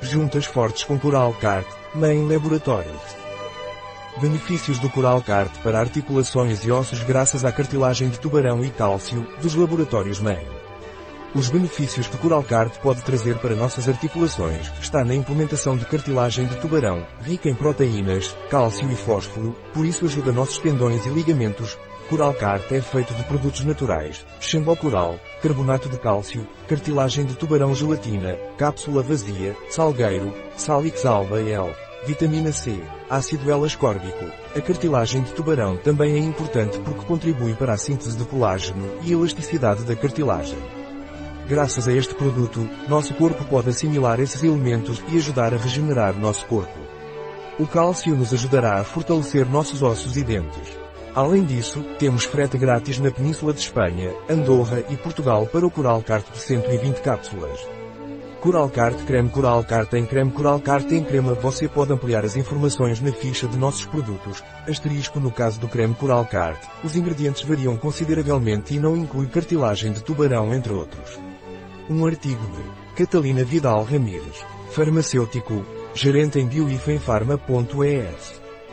juntas fortes com Coral Cart, Main Laboratories. Benefícios do Coral Cart para articulações e ossos graças à cartilagem de tubarão e cálcio, dos laboratórios Main. Os benefícios que Coral Cart pode trazer para nossas articulações está na implementação de cartilagem de tubarão, rica em proteínas, cálcio e fósforo, por isso ajuda nossos tendões e ligamentos. Coral Cart é feito de produtos naturais, Xambó coral, carbonato de cálcio, cartilagem de tubarão gelatina, cápsula vazia, salgueiro, salix alba L, vitamina C, ácido L-ascórbico. A cartilagem de tubarão também é importante porque contribui para a síntese de colágeno e elasticidade da cartilagem. Graças a este produto, nosso corpo pode assimilar esses elementos e ajudar a regenerar nosso corpo. O cálcio nos ajudará a fortalecer nossos ossos e dentes. Além disso, temos frete grátis na Península de Espanha, Andorra e Portugal para o Coral Cart de 120 cápsulas. Coral Cart Creme Coral Cart em Creme Coral Cart em Crema Você pode ampliar as informações na ficha de nossos produtos. Asterisco no caso do creme Coral Cart, os ingredientes variam consideravelmente e não inclui cartilagem de tubarão entre outros. Um artigo de Catalina Vidal Ramírez, farmacêutico, gerente em bioifenfarma.es.